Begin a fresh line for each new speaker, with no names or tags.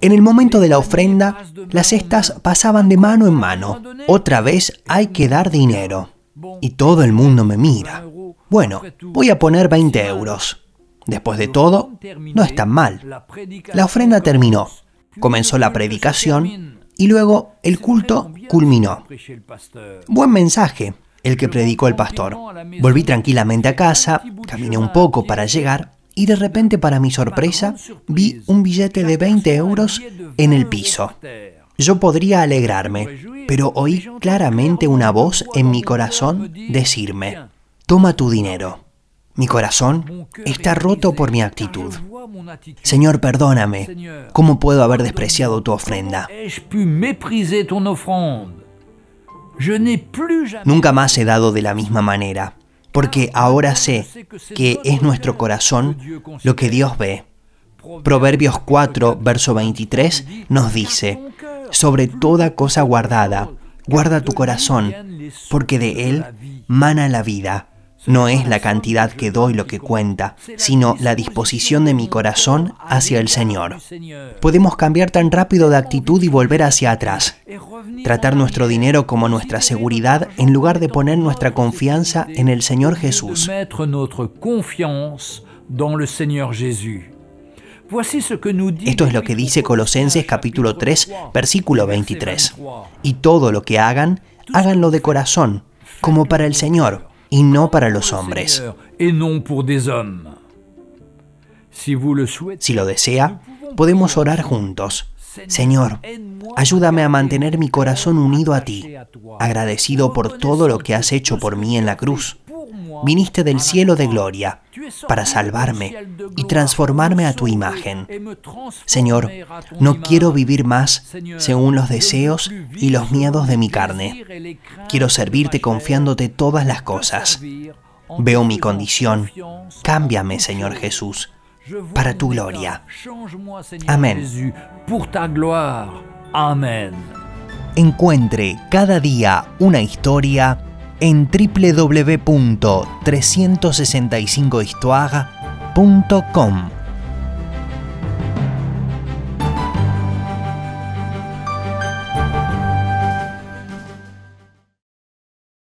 En el momento de la ofrenda, las cestas pasaban de mano en mano. Otra vez hay que dar dinero. Y todo el mundo me mira. Bueno, voy a poner 20 euros. Después de todo, no es tan mal. La ofrenda terminó. Comenzó la predicación y luego el culto culminó. Buen mensaje el que predicó el pastor. Volví tranquilamente a casa, caminé un poco para llegar y de repente para mi sorpresa vi un billete de 20 euros en el piso. Yo podría alegrarme, pero oí claramente una voz en mi corazón decirme, toma tu dinero. Mi corazón está roto por mi actitud. Señor, perdóname. ¿Cómo puedo haber despreciado tu ofrenda? Nunca más he dado de la misma manera, porque ahora sé que es nuestro corazón lo que Dios ve. Proverbios 4, verso 23 nos dice, sobre toda cosa guardada, guarda tu corazón, porque de él mana la vida. No es la cantidad que doy lo que cuenta, sino la disposición de mi corazón hacia el Señor. Podemos cambiar tan rápido de actitud y volver hacia atrás. Tratar nuestro dinero como nuestra seguridad en lugar de poner nuestra confianza en el Señor Jesús. Esto es lo que dice Colosenses capítulo 3, versículo 23. Y todo lo que hagan, háganlo de corazón, como para el Señor y no para los hombres. Si lo desea, podemos orar juntos. Señor, ayúdame a mantener mi corazón unido a ti, agradecido por todo lo que has hecho por mí en la cruz. Viniste del cielo de gloria para salvarme y transformarme a tu imagen. Señor, no quiero vivir más según los deseos y los miedos de mi carne. Quiero servirte confiándote todas las cosas. Veo mi condición. Cámbiame, Señor Jesús, para tu gloria. Amén. Encuentre cada día una historia en www.365histoire.com.